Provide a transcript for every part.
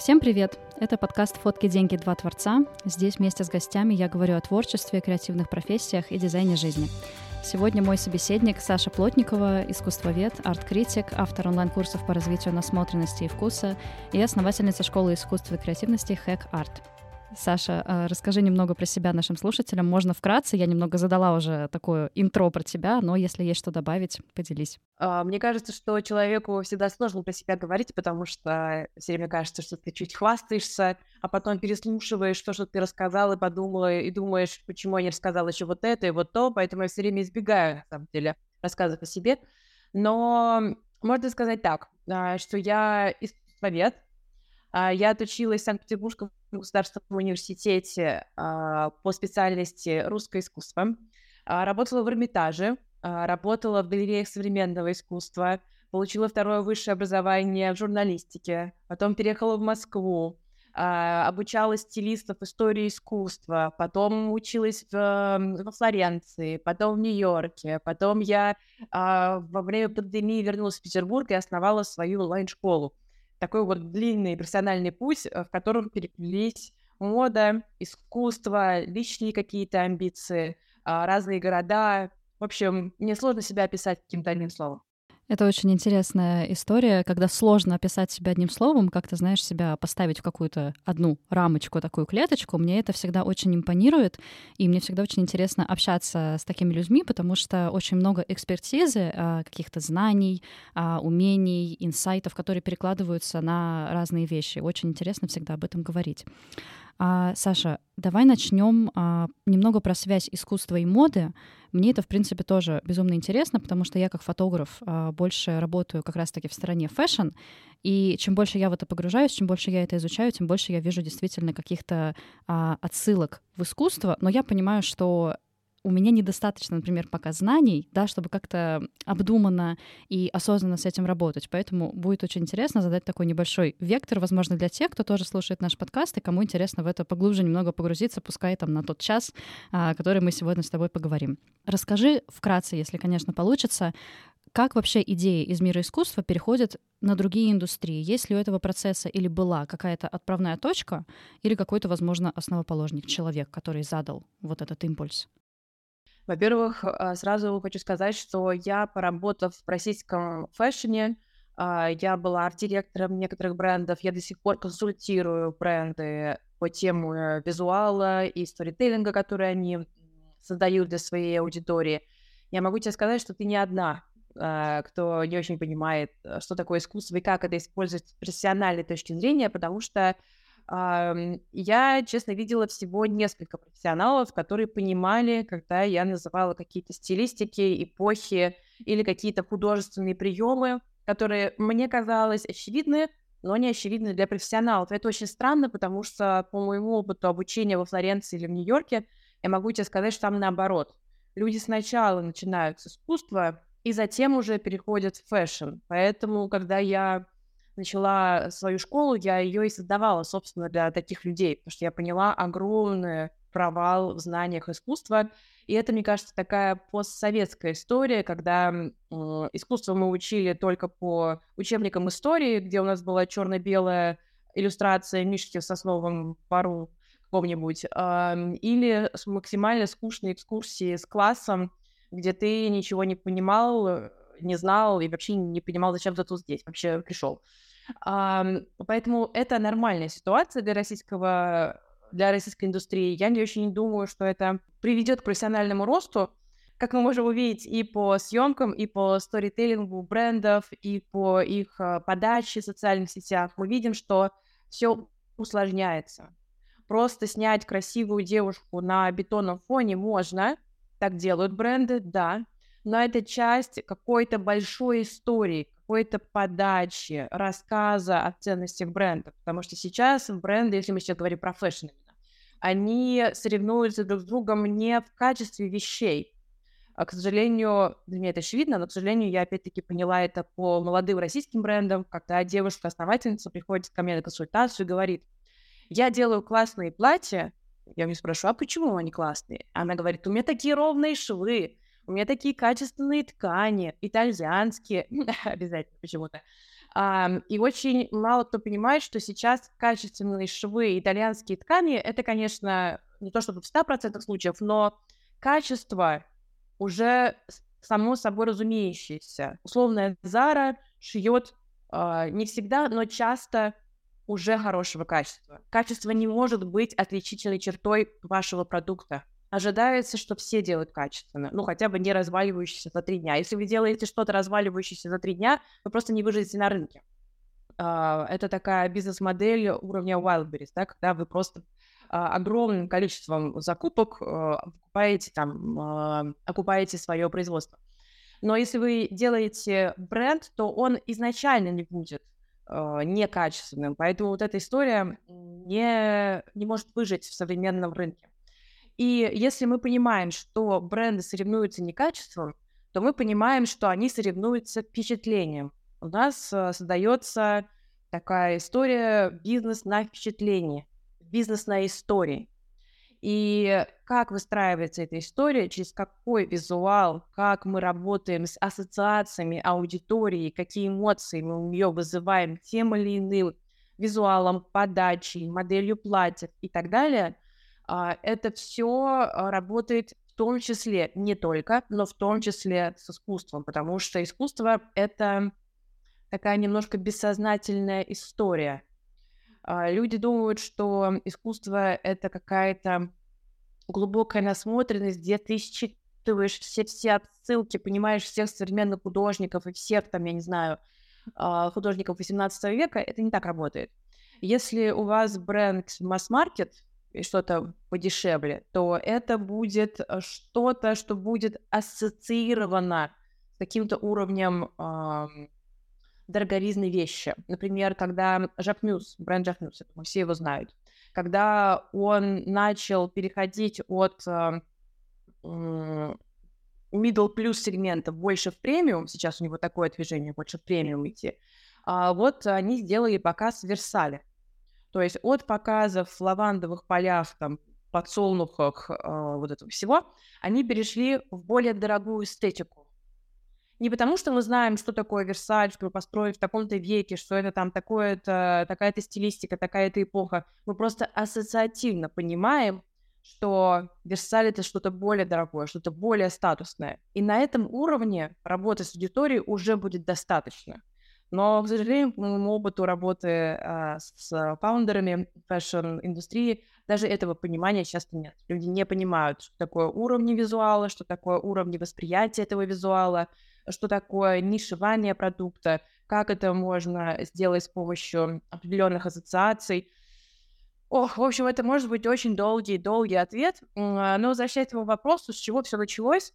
Всем привет! Это подкаст «Фотки, деньги, два творца». Здесь вместе с гостями я говорю о творчестве, креативных профессиях и дизайне жизни. Сегодня мой собеседник Саша Плотникова, искусствовед, арт-критик, автор онлайн-курсов по развитию насмотренности и вкуса и основательница школы искусства и креативности Hack Art. Саша, а, расскажи немного про себя нашим слушателям. Можно вкратце, я немного задала уже такое интро про тебя, но если есть что добавить, поделись. А, мне кажется, что человеку всегда сложно про себя говорить, потому что все время кажется, что ты чуть хвастаешься, а потом переслушиваешь то, что ты рассказала, и подумала, и думаешь, почему я не рассказала еще вот это и вот то, поэтому я все время избегаю, на самом деле, рассказов о себе. Но можно сказать так, а, что я искусствовед, я отучилась в Санкт-Петербургском государственном университете а, по специальности русское искусство. А, работала в Эрмитаже, а, работала в галереях современного искусства, получила второе высшее образование в журналистике, потом переехала в Москву, обучалась стилистов истории искусства, потом училась в, во Флоренции, потом в Нью-Йорке, потом я во время пандемии вернулась в Петербург и основала свою онлайн-школу такой вот длинный профессиональный путь, э, в котором переплелись мода, искусство, личные какие-то амбиции, а, разные города. В общем, мне сложно себя описать каким-то одним словом. Это очень интересная история, когда сложно описать себя одним словом, как ты знаешь себя поставить в какую-то одну рамочку, такую клеточку. Мне это всегда очень импонирует, и мне всегда очень интересно общаться с такими людьми, потому что очень много экспертизы, а, каких-то знаний, а, умений, инсайтов, которые перекладываются на разные вещи. Очень интересно всегда об этом говорить. А, Саша, давай начнем а, немного про связь искусства и моды. Мне это, в принципе, тоже безумно интересно, потому что я как фотограф а, больше работаю как раз-таки в стороне fashion, и чем больше я в это погружаюсь, чем больше я это изучаю, тем больше я вижу действительно каких-то а, отсылок в искусство, но я понимаю, что у меня недостаточно, например, пока знаний, да, чтобы как-то обдуманно и осознанно с этим работать. Поэтому будет очень интересно задать такой небольшой вектор, возможно, для тех, кто тоже слушает наш подкаст, и кому интересно в это поглубже немного погрузиться, пускай там на тот час, а, который мы сегодня с тобой поговорим. Расскажи вкратце, если, конечно, получится, как вообще идеи из мира искусства переходят на другие индустрии? Есть ли у этого процесса или была какая-то отправная точка или какой-то, возможно, основоположник, человек, который задал вот этот импульс? Во-первых, а, сразу хочу сказать, что я, поработав в российском фэшне, а, я была арт-директором некоторых брендов, я до сих пор консультирую бренды по тему э, визуала и сторителлинга, которые они создают для своей аудитории. Я могу тебе сказать, что ты не одна, а, кто не очень понимает, э, что такое искусство и как это использовать с профессиональной точки зрения, потому что я, честно, видела всего несколько профессионалов, которые понимали, когда я называла какие-то стилистики, эпохи или какие-то художественные приемы, которые мне казалось очевидны, но не очевидны для профессионалов. Это очень странно, потому что по моему опыту обучения во Флоренции или в Нью-Йорке, я могу тебе сказать, что там наоборот. Люди сначала начинают с искусства, и затем уже переходят в fashion. Поэтому, когда я начала свою школу, я ее и создавала, собственно, для таких людей, потому что я поняла огромный провал в знаниях искусства. И это, мне кажется, такая постсоветская история, когда э, искусство мы учили только по учебникам истории, где у нас была черно-белая иллюстрация Мишки в сосновом пару каком-нибудь, э, или максимально скучные экскурсии с классом, где ты ничего не понимал, не знал и вообще не понимал, зачем ты тут здесь вообще пришел. Поэтому это нормальная ситуация для российского для российской индустрии. Я не очень думаю, что это приведет к профессиональному росту, как мы можем увидеть и по съемкам, и по сторителлингу брендов, и по их а, подаче в социальных сетях. Мы видим, что все усложняется. Просто снять красивую девушку на бетонном фоне можно, так делают бренды, да, но это часть какой-то большой истории, какой-то подачи, рассказа о ценностях бренда. Потому что сейчас бренды, если мы сейчас говорим про fashion они соревнуются друг с другом не в качестве вещей. А, к сожалению, для меня это очевидно, но, к сожалению, я опять-таки поняла это по молодым российским брендам, когда девушка-основательница приходит ко мне на консультацию и говорит, я делаю классные платья, я у нее спрашиваю, а почему они классные? Она говорит, у меня такие ровные швы, у меня такие качественные ткани, итальянские, обязательно почему-то. И очень мало кто понимает, что сейчас качественные швы итальянские ткани, это, конечно, не то чтобы в 100% случаев, но качество уже само собой разумеющееся. Условная Зара шьет э, не всегда, но часто уже хорошего качества. Качество не может быть отличительной чертой вашего продукта. Ожидается, что все делают качественно, ну хотя бы не разваливающиеся за три дня. Если вы делаете что-то разваливающееся за три дня, вы просто не выживете на рынке. Uh, это такая бизнес-модель уровня Wildberries, да, когда вы просто uh, огромным количеством закупок покупаете там, окупаете свое производство. Но если вы делаете бренд, то он изначально не будет э, некачественным. Поэтому вот эта история не, не может выжить в современном рынке. И если мы понимаем, что бренды соревнуются не качеством, то мы понимаем, что они соревнуются впечатлением. У нас э, создается такая история бизнес на впечатлении, бизнес на истории. И как выстраивается эта история, через какой визуал, как мы работаем с ассоциациями аудитории, какие эмоции мы у нее вызываем тем или иным визуалом, подачей, моделью платьев и так далее, это все а, работает в том числе, не только, но в том числе с искусством, потому что искусство — это такая немножко бессознательная история — а, люди думают, что искусство — это какая-то глубокая насмотренность, где ты считываешь все, все отсылки, понимаешь всех современных художников и всех, там, я не знаю, а, художников 18 века. Это не так работает. Если у вас бренд масс-маркет, и что-то подешевле, то это будет э, что-то, что будет ассоциировано с каким-то уровнем дороговизны вещи. Например, когда Жак бренд Жак Мюс, все его знают, когда он начал переходить от э, middle plus сегмента больше в премиум, сейчас у него такое движение, больше в премиум идти, а вот они сделали показ в Версале. То есть от показов в лавандовых полях, там, подсолнухах, э, вот этого всего, они перешли в более дорогую эстетику не потому, что мы знаем, что такое Версаль, что построен в таком-то веке, что это там такое-то, такая-то стилистика, такая-то эпоха. Мы просто ассоциативно понимаем, что Версаль это что-то более дорогое, что-то более статусное. И на этом уровне работы с аудиторией уже будет достаточно. Но, к сожалению, по моему опыту работы а, с фаундерами fashion-индустрии, даже этого понимания часто нет. Люди не понимают, что такое уровни визуала, что такое уровни восприятия этого визуала, что такое нишевание продукта, как это можно сделать с помощью определенных ассоциаций. Ох, в общем, это может быть очень долгий-долгий ответ, а, но возвращаясь к этому вопросу, с чего все началось,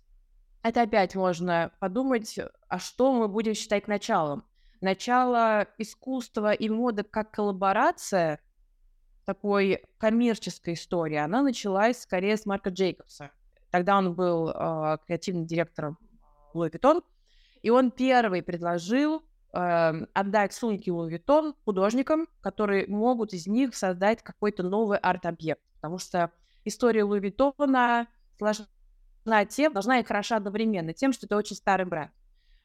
это опять можно подумать, а что мы будем считать началом. Начало искусства и моды как коллаборация, такой коммерческой истории, она началась скорее с Марка Джейкобса. Тогда он был э, креативным директором Louis Vuitton, и он первый предложил э, отдать сумки Louis Vuitton художникам, которые могут из них создать какой-то новый арт-объект. Потому что история Louis Vuitton сложна тем, должна и хороша одновременно, тем, что это очень старый бренд.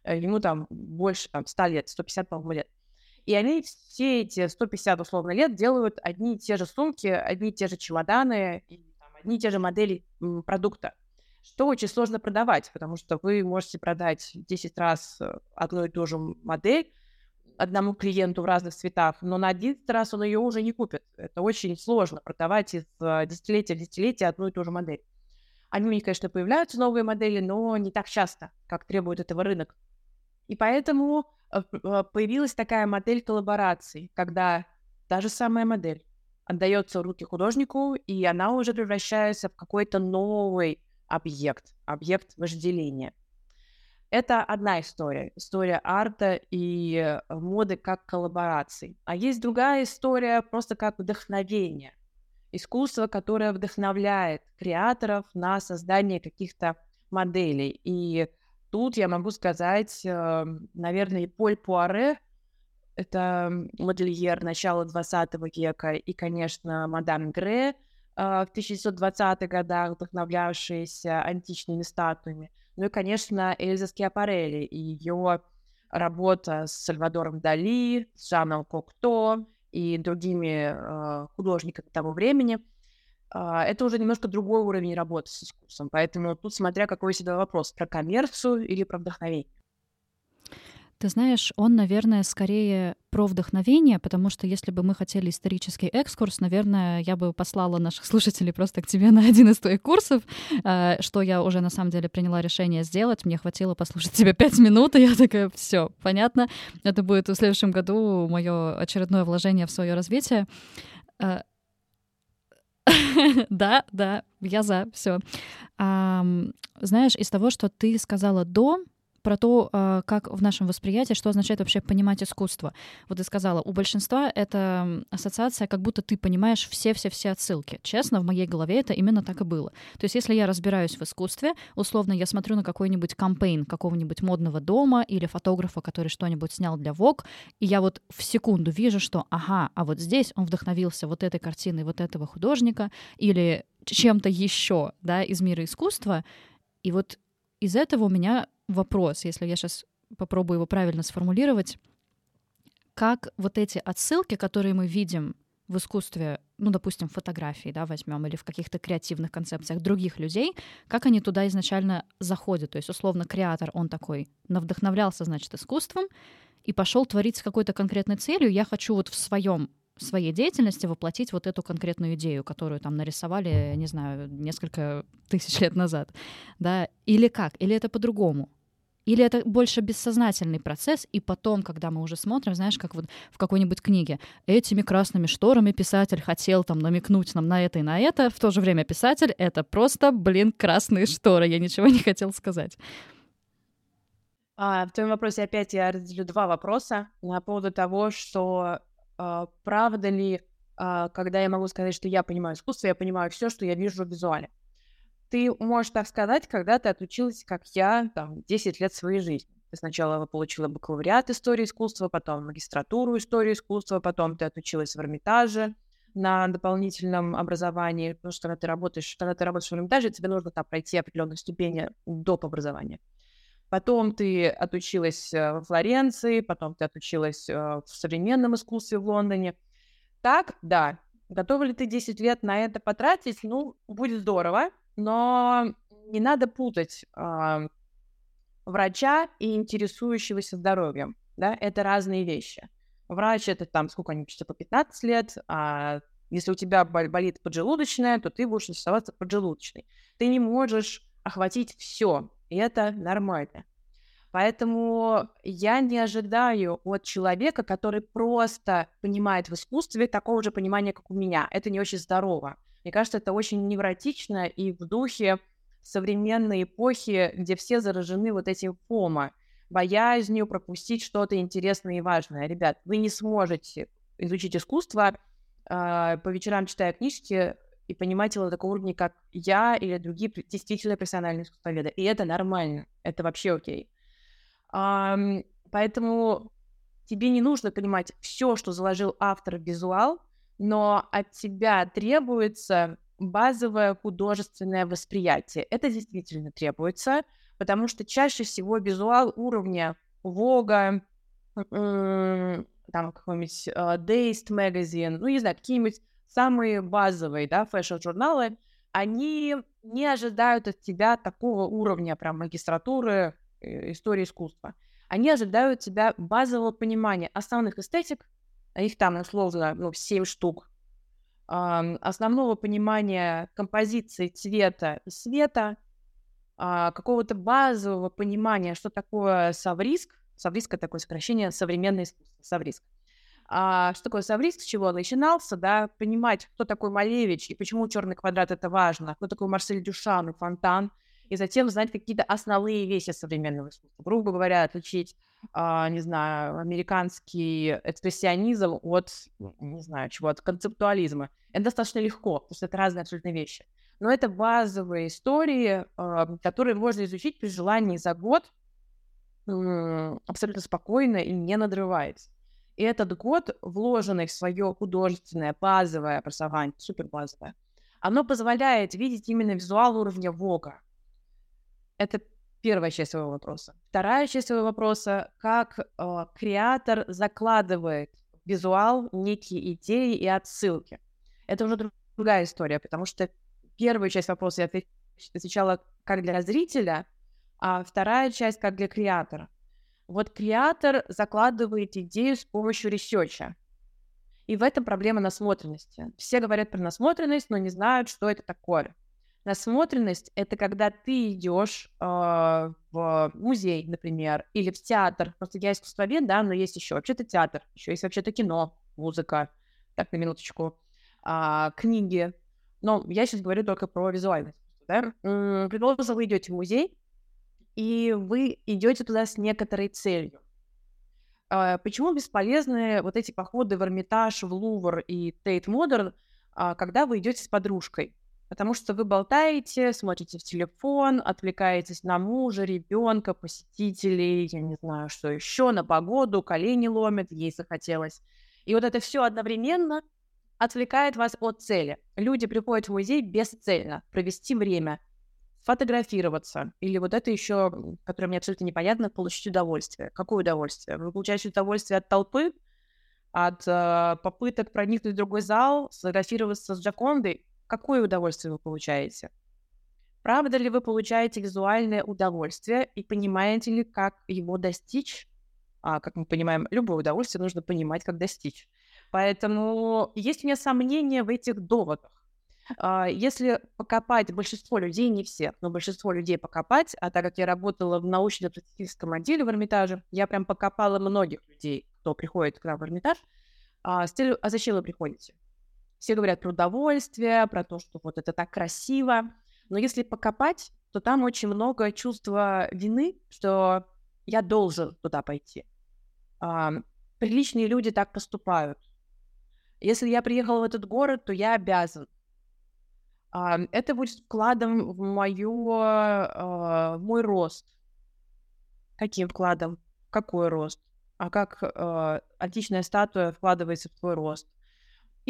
Э, ему там больше там, 100 лет, 150, по-моему, лет. И они все эти 150, условно, лет делают одни и те же сумки, одни и те же чемоданы, и, там, одни и те же модели продукта что очень сложно продавать, потому что вы можете продать 10 раз э, одну и ту же модель одному клиенту в разных цветах, но на 11 раз он ее уже не купит. Это очень сложно продавать из э, десятилетия в десятилетие одну и ту же модель. Они у них, конечно, появляются новые модели, но не так часто, как требует этого рынок. И поэтому э, появилась такая модель коллабораций, когда та же самая модель отдается в руки художнику, и она уже превращается в какой-то новый объект, объект вожделения. Это одна история, история арта и э, моды как коллабораций. А есть другая история просто как вдохновение. Искусство, которое вдохновляет креаторов на создание каких-то моделей. И тут я могу сказать, э, наверное, Поль Пуаре, это модельер начала 20 века, и, конечно, мадам Гре – а, в 1920-х годах, вдохновлявшиеся античными статуями. Ну и, конечно, Эльза Скиапарелли и ее работа с Сальвадором Дали, с Жаном Кокто и другими э, художниками того времени, э, это уже немножко другой уровень работы с искусством. Поэтому тут смотря какой всегда вопрос, про коммерцию или про вдохновение. Ты знаешь, он, наверное, скорее про вдохновение, потому что если бы мы хотели исторический экскурс, наверное, я бы послала наших слушателей просто к тебе на один из твоих курсов, э, что я уже на самом деле приняла решение сделать. Мне хватило послушать тебя пять минут, и я такая, все, понятно. Это будет в следующем году мое очередное вложение в свое развитие. Да, да, я за, все. Знаешь, из того, что ты сказала до, про то, а, как в нашем восприятии, что означает вообще понимать искусство. Вот ты сказала, у большинства это ассоциация, как будто ты понимаешь все-все-все отсылки. Честно, в моей голове это именно так и было. То есть если я разбираюсь в искусстве, условно я смотрю на какой-нибудь кампейн какого-нибудь модного дома или фотографа, который что-нибудь снял для Vogue, и я вот в секунду вижу, что ага, а вот здесь он вдохновился вот этой картиной вот этого художника или чем-то еще, да, из мира искусства, и вот из этого у меня вопрос, если я сейчас попробую его правильно сформулировать. Как вот эти отсылки, которые мы видим в искусстве, ну, допустим, фотографии, да, возьмем, или в каких-то креативных концепциях других людей, как они туда изначально заходят. То есть, условно, креатор, он такой, навдохновлялся, значит, искусством, и пошел творить с какой-то конкретной целью. Я хочу вот в своем своей деятельности воплотить вот эту конкретную идею, которую там нарисовали, не знаю, несколько тысяч лет назад, да, или как, или это по-другому. Или это больше бессознательный процесс, и потом, когда мы уже смотрим, знаешь, как вот в какой-нибудь книге, этими красными шторами писатель хотел там намекнуть нам на это и на это, в то же время писатель — это просто, блин, красные шторы, я ничего не хотел сказать. А, в твоем вопросе опять я разделю два вопроса по поводу того, что а, правда ли, а, когда я могу сказать, что я понимаю искусство, я понимаю все, что я вижу в визуале. Ты можешь так сказать, когда ты отучилась, как я, там, 10 лет своей жизни. Ты сначала получила бакалавриат истории искусства, потом магистратуру истории искусства, потом ты отучилась в Эрмитаже на дополнительном образовании, потому что когда ты работаешь, когда ты работаешь в Эрмитаже, тебе нужно там пройти определенные ступени доп. образования. Потом ты отучилась э, в Флоренции, потом ты отучилась э, в современном искусстве в Лондоне. Так, да. Готова ли ты 10 лет на это потратить? Ну, будет здорово, но не надо путать э, врача и интересующегося здоровьем. Да? Это разные вещи. Врач это там сколько-нибудь, по 15 лет, а если у тебя болит поджелудочная, то ты будешь интересоваться поджелудочной. Ты не можешь охватить все и это нормально. Поэтому я не ожидаю от человека, который просто понимает в искусстве такого же понимания, как у меня. Это не очень здорово. Мне кажется, это очень невротично и в духе современной эпохи, где все заражены вот этим фома, боязнью пропустить что-то интересное и важное. Ребят, вы не сможете изучить искусство, э, по вечерам читая книжки, и понимать его на таком уровне, как я или другие действительно профессиональные искусствоведы. И это нормально, это вообще окей. Um, поэтому тебе не нужно понимать все, что заложил автор в визуал, но от тебя требуется базовое художественное восприятие. Это действительно требуется, потому что чаще всего визуал уровня Вога, там какой-нибудь э, Dazed Magazine, ну, не знаю, какие-нибудь самые базовые, да, fashion-журналы, они не ожидают от тебя такого уровня прям магистратуры э, истории искусства. Они ожидают от тебя базового понимания основных эстетик, их там, условно, ну, 7 штук, основного понимания композиции цвета и света, э, какого-то базового понимания, что такое совриск. Совриск — это такое сокращение современное искусство, совриск. А, что такое Савриск, с чего он начинался, да, понимать, кто такой Малевич и почему черный квадрат это важно, кто такой Марсель Дюшан и Фонтан, и затем знать какие-то основные вещи современного искусства. Грубо говоря, отличить, а, не знаю, американский экспрессионизм от, не знаю, чего, от концептуализма. Это достаточно легко, потому что это разные абсолютно вещи. Но это базовые истории, а, которые можно изучить при желании за год абсолютно спокойно и не надрываясь. И этот год, вложенный в свое художественное базовое образование, супер базовое, оно позволяет видеть именно визуал уровня Вога. Это первая часть своего вопроса. Вторая часть своего вопроса, как э, креатор закладывает визуал некие идеи и отсылки. Это уже другая история, потому что первую часть вопроса я отвечала как для зрителя, а вторая часть как для креатора. Вот креатор закладывает идею с помощью ресерча. И в этом проблема насмотренности. Все говорят про насмотренность, но не знают, что это такое. Насмотренность — это когда ты идешь э, в музей, например, или в театр. Просто я искусствовед, да, но есть еще вообще-то театр, еще есть вообще-то кино, музыка, так, на минуточку, э, книги. Но я сейчас говорю только про визуальность. Да? Предположим, вы идете в музей, и вы идете туда с некоторой целью. Э, почему бесполезны вот эти походы в Эрмитаж, в Лувр и Тейт Модерн, э, когда вы идете с подружкой? Потому что вы болтаете, смотрите в телефон, отвлекаетесь на мужа, ребенка, посетителей, я не знаю, что еще, на погоду, колени ломят, ей захотелось. И вот это все одновременно отвлекает вас от цели. Люди приходят в музей бесцельно, провести время, фотографироваться. Или вот это еще, которое мне абсолютно непонятно, получить удовольствие. Какое удовольствие? Вы получаете удовольствие от толпы, от э, попыток проникнуть в другой зал, сфотографироваться с Джакондой, какое удовольствие вы получаете? Правда ли вы получаете визуальное удовольствие и понимаете ли, как его достичь? А, как мы понимаем, любое удовольствие нужно понимать, как достичь. Поэтому есть у меня сомнения в этих доводах. А, если покопать большинство людей, не все, но большинство людей покопать, а так как я работала в научно-просветительском отделе в Эрмитаже, я прям покопала многих людей, кто приходит к нам в Эрмитаж, а, с целью, а зачем вы приходите? Все говорят про удовольствие, про то, что вот это так красиво. Но если покопать, то там очень много чувства вины, что я должен туда пойти. А, приличные люди так поступают. Если я приехал в этот город, то я обязан. А, это будет вкладом в, мою, а, в мой рост. Каким вкладом? Какой рост? А как а, античная статуя вкладывается в твой рост?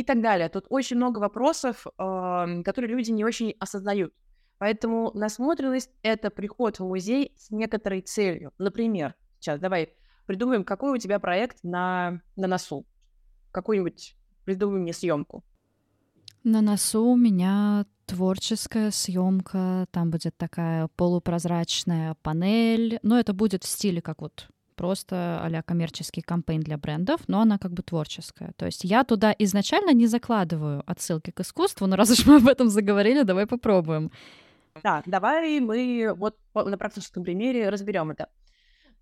И так далее. Тут очень много вопросов, которые люди не очень осознают. Поэтому насмотренность — это приход в музей с некоторой целью. Например, сейчас давай придумаем, какой у тебя проект на, на носу. Какую-нибудь придумай мне съемку. На носу у меня творческая съемка, там будет такая полупрозрачная панель, но это будет в стиле как вот просто а коммерческий кампейн для брендов, но она как бы творческая. То есть я туда изначально не закладываю отсылки к искусству, но раз уж мы об этом заговорили, давай попробуем. Да, давай мы вот на практическом примере разберем это.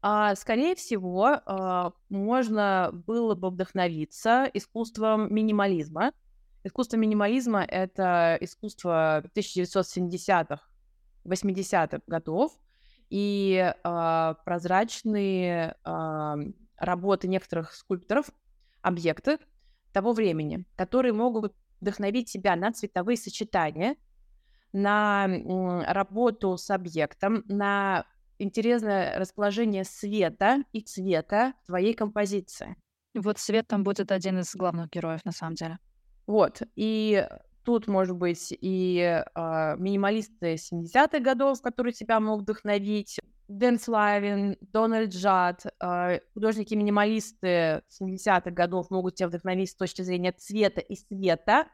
А, скорее всего, а, можно было бы вдохновиться искусством минимализма. Искусство минимализма — это искусство 1970-х, 80-х годов, и э, прозрачные э, работы некоторых скульпторов, объекты того времени, которые могут вдохновить себя на цветовые сочетания, на э, работу с объектом, на интересное расположение света и цвета твоей композиции. Вот свет там будет один из главных героев, на самом деле. Вот. И Тут, может быть, и э, минималисты 70-х годов, которые тебя могут вдохновить, Дэн Славин, Дональд Джад, э, художники-минималисты 70-х годов могут тебя вдохновить с точки зрения цвета и света.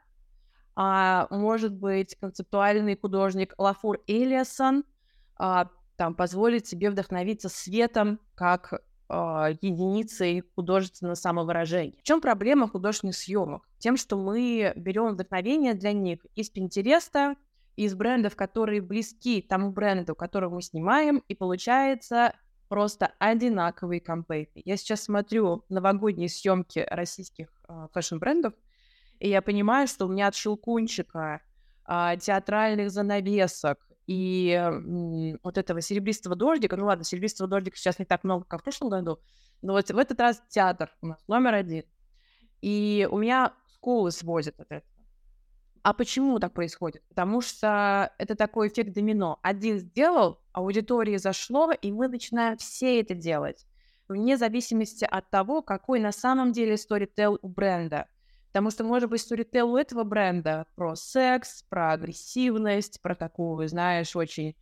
А, может быть, концептуальный художник Лафур Элиасон а, там позволит тебе вдохновиться светом как единицей художественного самовыражения. В чем проблема художественных съемок? Тем, что мы берем вдохновение для них из Пинтереста, из брендов, которые близки тому бренду, которого мы снимаем, и получается просто одинаковые кампейны. Я сейчас смотрю новогодние съемки российских э, фэшн-брендов, и я понимаю, что у меня от щелкунчика, э, театральных занавесок, и вот этого серебристого дождика, ну ладно, серебристого дождика сейчас не так много, как в прошлом году, но вот в этот раз театр у нас номер один. И у меня скулы сводят от этого. А почему так происходит? Потому что это такой эффект домино. Один сделал, аудитории зашло, и мы начинаем все это делать. Вне зависимости от того, какой на самом деле сторител у бренда. Потому что, может быть, сторител у этого бренда про секс, про агрессивность, про такую, знаешь, очень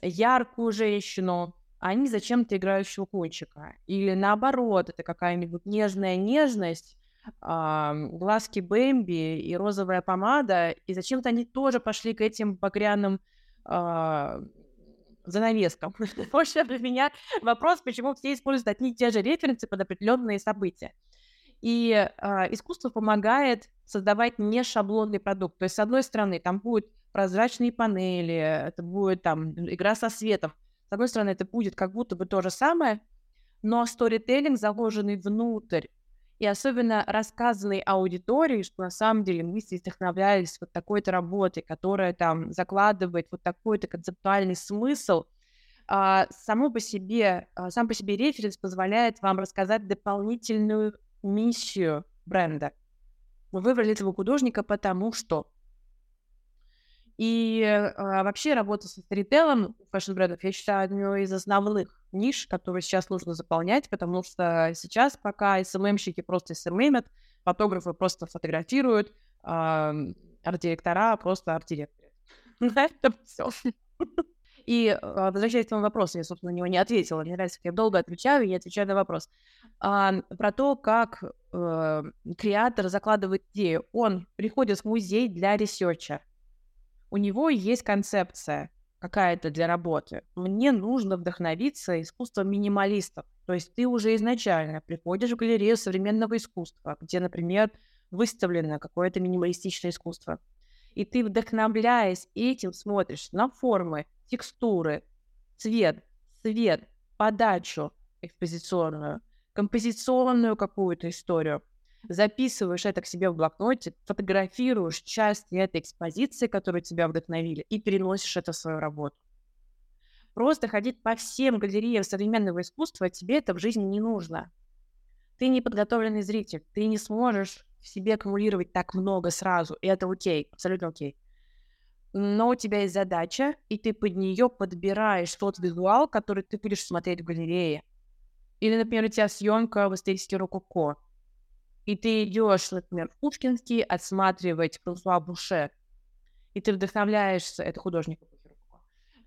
яркую женщину, а не зачем-то играющего кончика. Или наоборот, это какая-нибудь нежная нежность, глазки Бэмби и розовая помада, и зачем-то они тоже пошли к этим багряным а, занавескам. Больше для меня вопрос, почему все используют одни и те же референсы под определенные события. И э, искусство помогает создавать не шаблонный продукт. То есть, с одной стороны, там будут прозрачные панели, это будет там игра со светом. С одной стороны, это будет как будто бы то же самое, но сторителлинг заложенный внутрь и особенно рассказанной аудитории, что на самом деле мы здесь вдохновлялись вот такой-то работой, которая там закладывает вот такой-то концептуальный смысл, а, само по себе, а, сам по себе референс позволяет вам рассказать дополнительную миссию бренда. Мы выбрали этого художника потому что и э, вообще работа со сторителлом фэшн-брендов, я считаю, одной из основных ниш, которые сейчас нужно заполнять, потому что сейчас пока СММщики просто СММят, фотографы просто фотографируют, э, арт-директора просто арт-директоры. И а, возвращаясь к твоему вопросу, я, собственно, на него не ответила. Мне нравится, как я долго отвечаю, и я отвечаю на вопрос. А, про то, как э, креатор закладывает идею. Он приходит в музей для ресерча у него есть концепция какая-то для работы. Мне нужно вдохновиться искусством минималистов. То есть ты уже изначально приходишь в галерею современного искусства, где, например, выставлено какое-то минималистичное искусство. И ты, вдохновляясь этим, смотришь на формы, текстуры, цвет, цвет, подачу экспозиционную, композиционную какую-то историю записываешь это к себе в блокноте, фотографируешь части этой экспозиции, которые тебя вдохновили, и переносишь это в свою работу. Просто ходить по всем галереям современного искусства тебе это в жизни не нужно. Ты не подготовленный зритель, ты не сможешь в себе аккумулировать так много сразу, и это окей, абсолютно окей. Но у тебя есть задача, и ты под нее подбираешь тот визуал, который ты будешь смотреть в галерее. Или, например, у тебя съемка в эстетике рококо и ты идешь, например, в Пушкинский отсматривать Франсуа Буше, и ты вдохновляешься, это художник,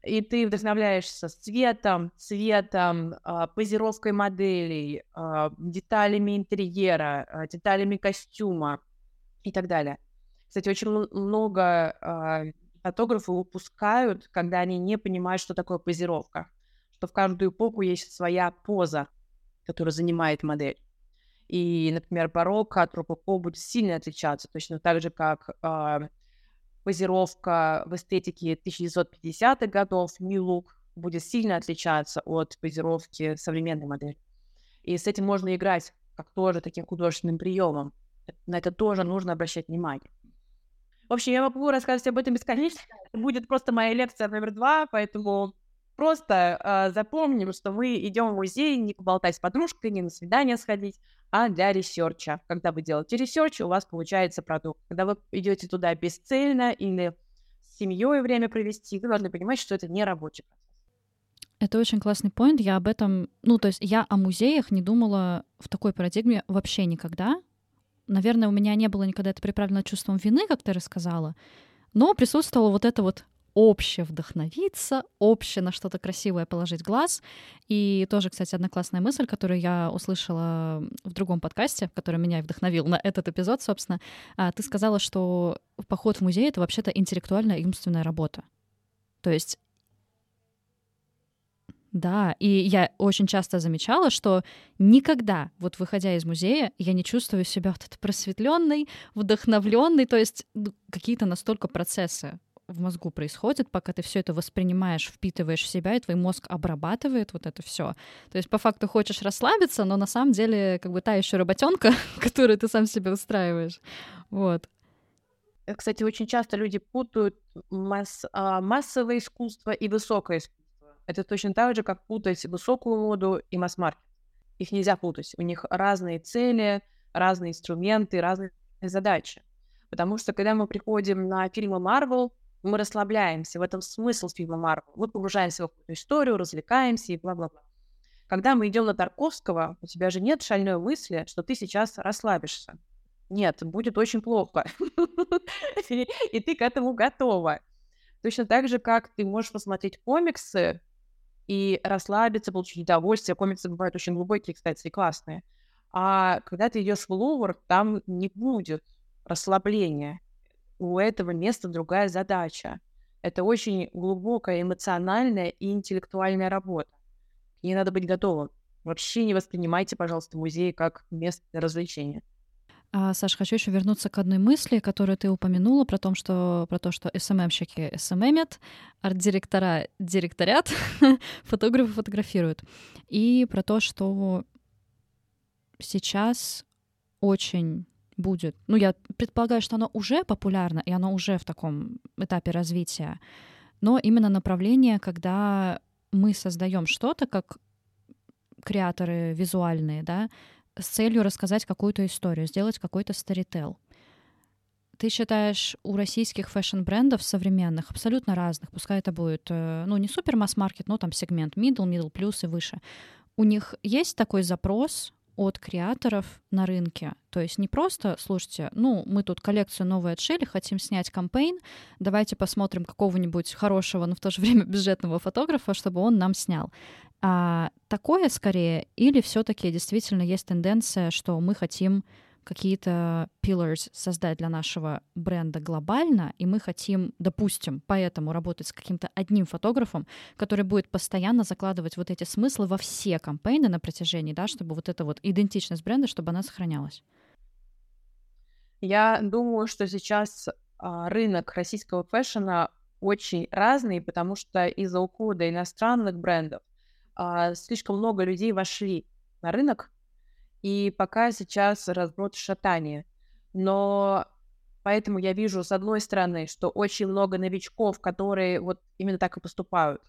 и ты вдохновляешься цветом, цветом, э, позировкой моделей, э, деталями интерьера, э, деталями костюма и так далее. Кстати, очень много фотографов упускают, когда они не понимают, что такое позировка, что в каждую эпоху есть своя поза, которая занимает модель. И, например, барокко от рококо будет сильно отличаться, точно так же, как э, позировка в эстетике 1950-х годов, Look, будет сильно отличаться от позировки современной модели. И с этим можно играть как тоже таким художественным приемом. На это тоже нужно обращать внимание. В общем, я могу рассказывать об этом бесконечно. Это будет просто моя лекция номер два, поэтому просто э, запомним, что мы идем в музей не поболтать с подружкой, не на свидание сходить, а для ресерча. Когда вы делаете research, у вас получается продукт. Когда вы идете туда бесцельно или с семьей время провести, вы должны понимать, что это не рабочий процесс. Это очень классный поинт. Я об этом... Ну, то есть я о музеях не думала в такой парадигме вообще никогда. Наверное, у меня не было никогда это приправлено чувством вины, как ты рассказала, но присутствовало вот это вот обще вдохновиться, обще на что-то красивое положить глаз. И тоже, кстати, одна классная мысль, которую я услышала в другом подкасте, который меня и вдохновил на этот эпизод, собственно. А, ты сказала, что поход в музей — это вообще-то интеллектуальная и умственная работа. То есть да, и я очень часто замечала, что никогда, вот выходя из музея, я не чувствую себя вот просветленной, вдохновленной, то есть ну, какие-то настолько процессы в мозгу происходит, пока ты все это воспринимаешь, впитываешь в себя, и твой мозг обрабатывает вот это все. То есть по факту хочешь расслабиться, но на самом деле как бы та еще работенка, которую ты сам себе устраиваешь. Вот. Э, кстати, очень часто люди путают масс, а, массовое искусство и высокое искусство. Это точно так же, как путать высокую моду и масс-маркет. Их нельзя путать. У них разные цели, разные инструменты, разные задачи. Потому что когда мы приходим на фильмы Marvel, мы расслабляемся, в этом смысл фильма Марвел. Мы погружаемся в какую-то историю, развлекаемся и бла-бла-бла. Когда мы идем на Тарковского, у тебя же нет шальной мысли, что ты сейчас расслабишься. Нет, будет очень плохо. И ты к этому готова. Точно так же, как ты можешь посмотреть комиксы и расслабиться, получить удовольствие. Комиксы бывают очень глубокие, кстати, и классные. А когда ты идешь в Лувр, там не будет расслабления. У этого места другая задача. Это очень глубокая эмоциональная и интеллектуальная работа. К ней надо быть готовым. Вообще не воспринимайте, пожалуйста, музей как место развлечения. А, Саша, хочу еще вернуться к одной мысли, которую ты упомянула про, том, что, про то, что СММщики СММят, арт-директора директорят, фотографы фотографируют. И про то, что сейчас очень будет, ну, я предполагаю, что оно уже популярно, и оно уже в таком этапе развития, но именно направление, когда мы создаем что-то, как креаторы визуальные, да, с целью рассказать какую-то историю, сделать какой-то старител. Ты считаешь, у российских фэшн-брендов современных, абсолютно разных, пускай это будет, э, ну, не супер масс-маркет, но там сегмент middle, middle plus и выше, у них есть такой запрос от креаторов на рынке. То есть не просто, слушайте, ну, мы тут коллекцию новую отшили, хотим снять кампейн, давайте посмотрим какого-нибудь хорошего, но в то же время бюджетного фотографа, чтобы он нам снял. А такое скорее, или все-таки действительно есть тенденция, что мы хотим какие-то pillars создать для нашего бренда глобально, и мы хотим, допустим, поэтому работать с каким-то одним фотографом, который будет постоянно закладывать вот эти смыслы во все кампейны на протяжении, да, чтобы вот эта вот идентичность бренда, чтобы она сохранялась. Я думаю, что сейчас а, рынок российского фэшена очень разный, потому что из-за ухода иностранных брендов а, слишком много людей вошли на рынок, и пока сейчас разброд шатания. Но поэтому я вижу, с одной стороны, что очень много новичков, которые вот именно так и поступают.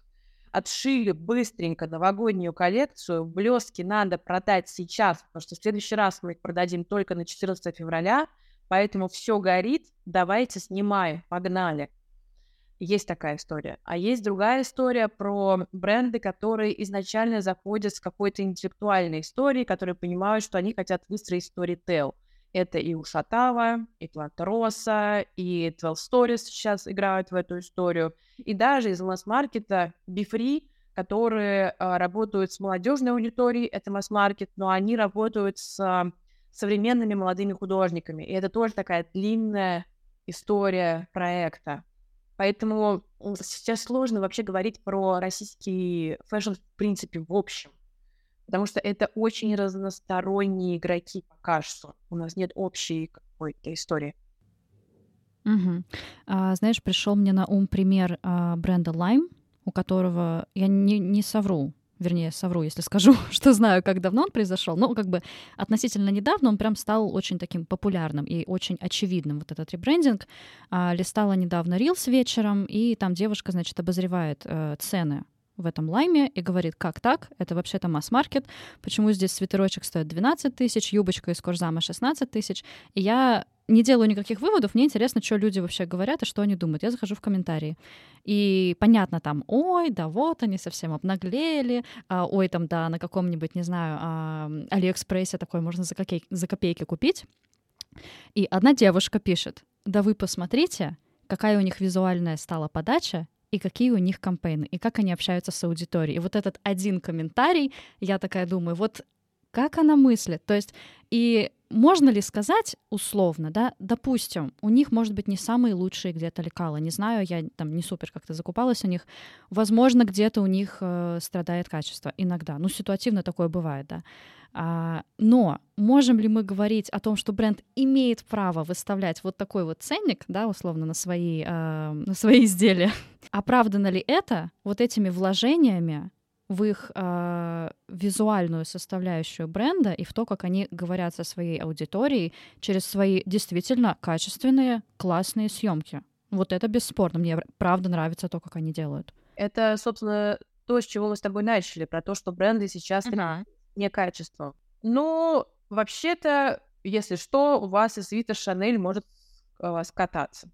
Отшили быстренько новогоднюю коллекцию, блески надо продать сейчас, потому что в следующий раз мы их продадим только на 14 февраля, поэтому все горит, давайте снимаем, погнали. Есть такая история. А есть другая история про бренды, которые изначально заходят с какой-то интеллектуальной историей, которые понимают, что они хотят выстроить storytell. Это и Ушатава, и Плантероса, и 12 Stories сейчас играют в эту историю. И даже из масс-маркета Бифри, которые а, работают с молодежной аудиторией, это масс-маркет, но они работают с а, современными молодыми художниками. И это тоже такая длинная история проекта. Поэтому сейчас сложно вообще говорить про российский fashion в принципе в общем. Потому что это очень разносторонние игроки пока что. У нас нет общей какой-то истории. Угу. А, знаешь, пришел мне на ум пример а, бренда Lime, у которого я не, не совру, вернее, совру, если скажу, что знаю, как давно он произошел, но как бы относительно недавно он прям стал очень таким популярным и очень очевидным, вот этот ребрендинг. А, листала недавно Reels вечером, и там девушка, значит, обозревает э, цены в этом лайме и говорит, как так, это вообще-то масс-маркет, почему здесь свитерочек стоит 12 тысяч, юбочка из кожзама 16 тысяч. И я не делаю никаких выводов, мне интересно, что люди вообще говорят и что они думают. Я захожу в комментарии. И понятно там, ой, да вот они совсем обнаглели, а, ой, там, да, на каком-нибудь, не знаю, а, Алиэкспрессе такой можно за, копейки, за копейки купить. И одна девушка пишет, да вы посмотрите, какая у них визуальная стала подача, и какие у них кампейны, и как они общаются с аудиторией. И вот этот один комментарий, я такая думаю, вот как она мыслит. То есть, и можно ли сказать условно, да, допустим, у них, может быть, не самые лучшие где-то лекала, не знаю, я там не супер как-то закупалась у них, возможно, где-то у них э, страдает качество, иногда, ну, ситуативно такое бывает, да. А, но можем ли мы говорить о том, что бренд имеет право выставлять вот такой вот ценник, да, условно, на свои, э, на свои изделия? Оправдано ли это вот этими вложениями в их э, визуальную составляющую бренда и в то, как они говорят со своей аудиторией через свои действительно качественные, классные съемки. Вот это бесспорно. Мне правда нравится то, как они делают. Это, собственно, то, с чего мы с тобой начали, про то, что бренды сейчас uh-huh. не качество. Ну, вообще-то, если что, у вас и свита Шанель может у вас кататься.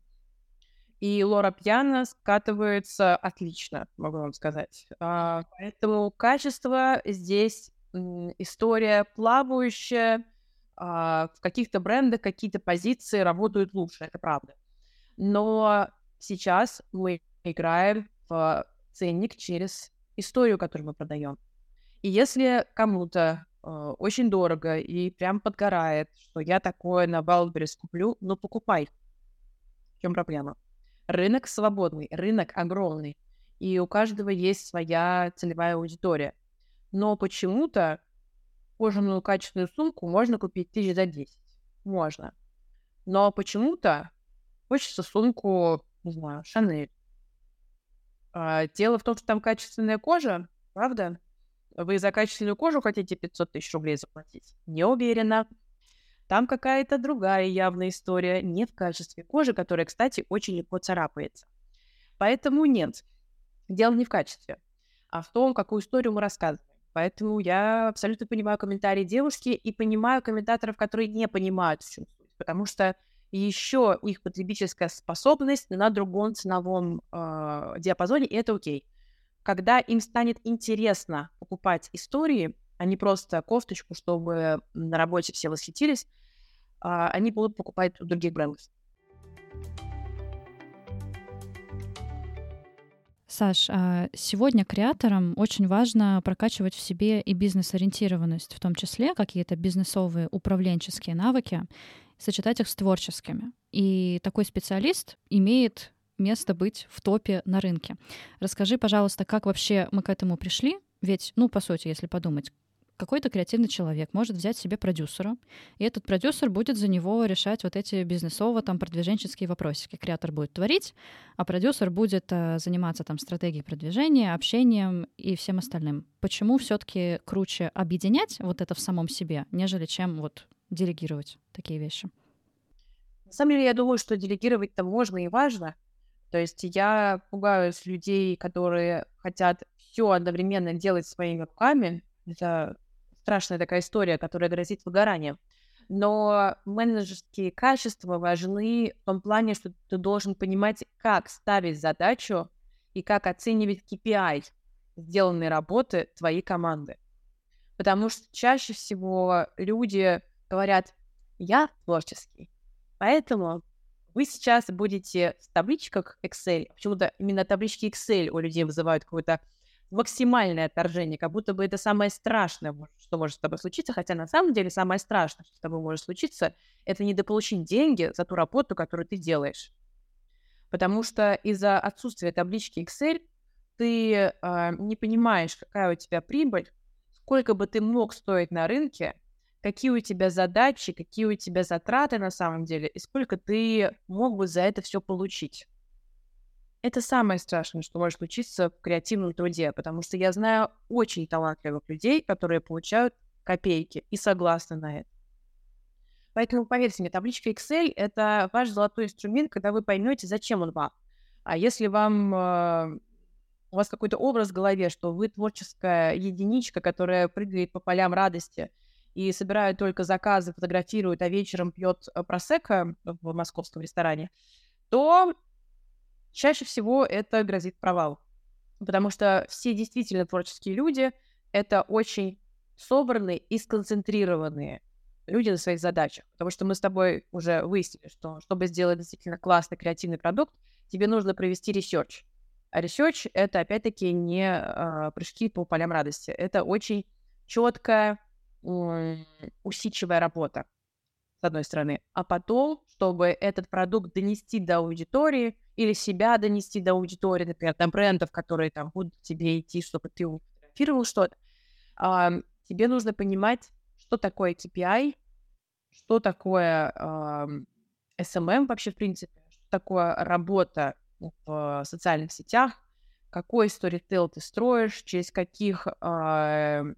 И Лора Пьяна скатывается отлично, могу вам сказать. А, поэтому качество здесь история плавающая. А, в каких-то брендах какие-то позиции работают лучше, это правда. Но сейчас мы играем в ценник через историю, которую мы продаем. И если кому-то э, очень дорого и прям подгорает, что я такое на Wildberries куплю, ну покупай. В чем проблема? Рынок свободный, рынок огромный, и у каждого есть своя целевая аудитория. Но почему-то кожаную качественную сумку можно купить тысяч за 10. Можно. Но почему-то хочется сумку, не знаю, Шанель. А, дело в том, что там качественная кожа, правда? Вы за качественную кожу хотите 500 тысяч рублей заплатить? Не уверена. Там какая-то другая явная история, не в качестве кожи, которая, кстати, очень легко царапается. Поэтому нет, дело не в качестве, а в том, какую историю мы рассказываем. Поэтому я абсолютно понимаю комментарии девушки и понимаю комментаторов, которые не понимают, в чем суть. Потому что еще их потребительская способность на другом ценовом э, диапазоне, и это окей. Когда им станет интересно покупать истории, а не просто кофточку, чтобы на работе все восхитились, они будут покупать у других брендов. Саш, а сегодня креаторам очень важно прокачивать в себе и бизнес-ориентированность, в том числе какие-то бизнесовые управленческие навыки, сочетать их с творческими. И такой специалист имеет место быть в топе на рынке. Расскажи, пожалуйста, как вообще мы к этому пришли? Ведь, ну, по сути, если подумать, какой-то креативный человек может взять себе продюсера, и этот продюсер будет за него решать вот эти бизнесово там продвиженческие вопросики. Креатор будет творить, а продюсер будет э, заниматься там стратегией продвижения, общением и всем остальным. Почему все-таки круче объединять вот это в самом себе, нежели чем вот делегировать такие вещи? На самом деле, я думаю, что делегировать-то можно и важно. То есть я пугаюсь людей, которые хотят все одновременно делать своими руками. Это страшная такая история, которая грозит выгоранием. Но менеджерские качества важны в том плане, что ты должен понимать, как ставить задачу и как оценивать KPI сделанной работы твоей команды. Потому что чаще всего люди говорят, я творческий, поэтому вы сейчас будете в табличках Excel, почему-то именно таблички Excel у людей вызывают какое-то максимальное отторжение, как будто бы это самое страшное, что может с тобой случиться, хотя на самом деле самое страшное, что с тобой может случиться, это недополучить деньги за ту работу, которую ты делаешь. Потому что из-за отсутствия таблички Excel ты э, не понимаешь, какая у тебя прибыль, сколько бы ты мог стоить на рынке, какие у тебя задачи, какие у тебя затраты на самом деле, и сколько ты мог бы за это все получить. Это самое страшное, что может случиться в креативном труде, потому что я знаю очень талантливых людей, которые получают копейки и согласны на это. Поэтому, поверьте мне, табличка Excel — это ваш золотой инструмент, когда вы поймете, зачем он вам. А если вам э, у вас какой-то образ в голове, что вы творческая единичка, которая прыгает по полям радости и собирает только заказы, фотографирует, а вечером пьет э, просека в московском ресторане, то чаще всего это грозит провал. Потому что все действительно творческие люди — это очень собранные и сконцентрированные люди на своих задачах. Потому что мы с тобой уже выяснили, что чтобы сделать действительно классный креативный продукт, тебе нужно провести research. А research — это, опять-таки, не э, прыжки по полям радости. Это очень четкая, э, усидчивая работа, с одной стороны. А потом, чтобы этот продукт донести до аудитории, или себя донести до аудитории, например, там брендов, которые там будут тебе идти, чтобы ты фотографировал что-то, а, тебе нужно понимать, что такое KPI, что такое а, SMM вообще в принципе, что такое работа в социальных сетях, какой сторитейл ты строишь, через каких э,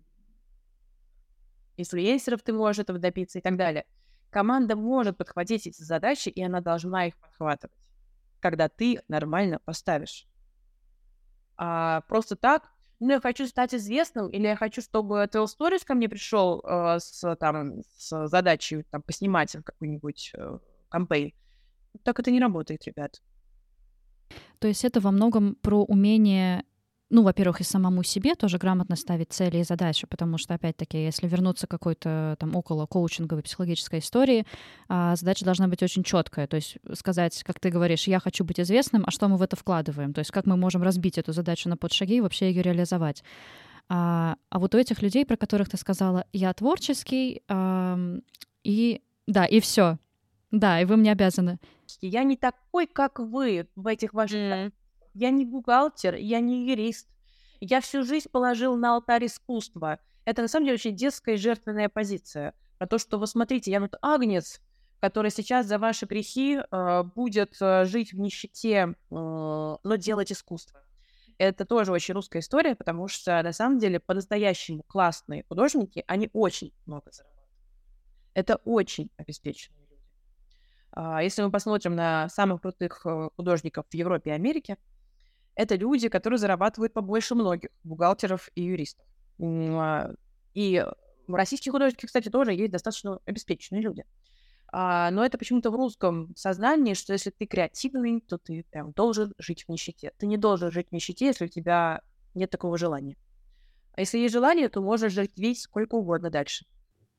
инфлюенсеров ты можешь этого добиться и так далее. Команда может подхватить эти задачи, и она должна их подхватывать когда ты нормально поставишь. А просто так, ну, я хочу стать известным, или я хочу, чтобы Tell Stories ко мне пришел э, с, там, с задачей там, поснимать какой-нибудь э, кампейн. Так это не работает, ребят. То есть это во многом про умение ну, во-первых, и самому себе тоже грамотно ставить цели и задачи, потому что, опять-таки, если вернуться к какой-то там около коучинговой психологической истории, а, задача должна быть очень четкая, то есть сказать, как ты говоришь, я хочу быть известным, а что мы в это вкладываем, то есть как мы можем разбить эту задачу на подшаги и вообще ее реализовать. А, а вот у этих людей, про которых ты сказала, я творческий, а, и да, и все. Да, и вы мне обязаны. Я не такой, как вы в этих ваших mm. Я не бухгалтер, я не юрист. Я всю жизнь положил на алтарь искусства. Это на самом деле очень детская жертвенная позиция. Про то, что вы смотрите, я вот агнец, который сейчас за ваши грехи э, будет э, жить в нищете, э, но делать искусство. Это тоже очень русская история, потому что на самом деле по-настоящему классные художники, они очень много зарабатывают. Это очень обеспеченные люди. А, если мы посмотрим на самых крутых э, художников в Европе и Америке, это люди, которые зарабатывают побольше многих бухгалтеров и юристов. А, и российские художники, кстати, тоже есть достаточно обеспеченные люди. А, но это почему-то в русском сознании, что если ты креативный, то ты прям должен жить в нищете. Ты не должен жить в нищете, если у тебя нет такого желания. А если есть желание, то можешь жить весь сколько угодно дальше.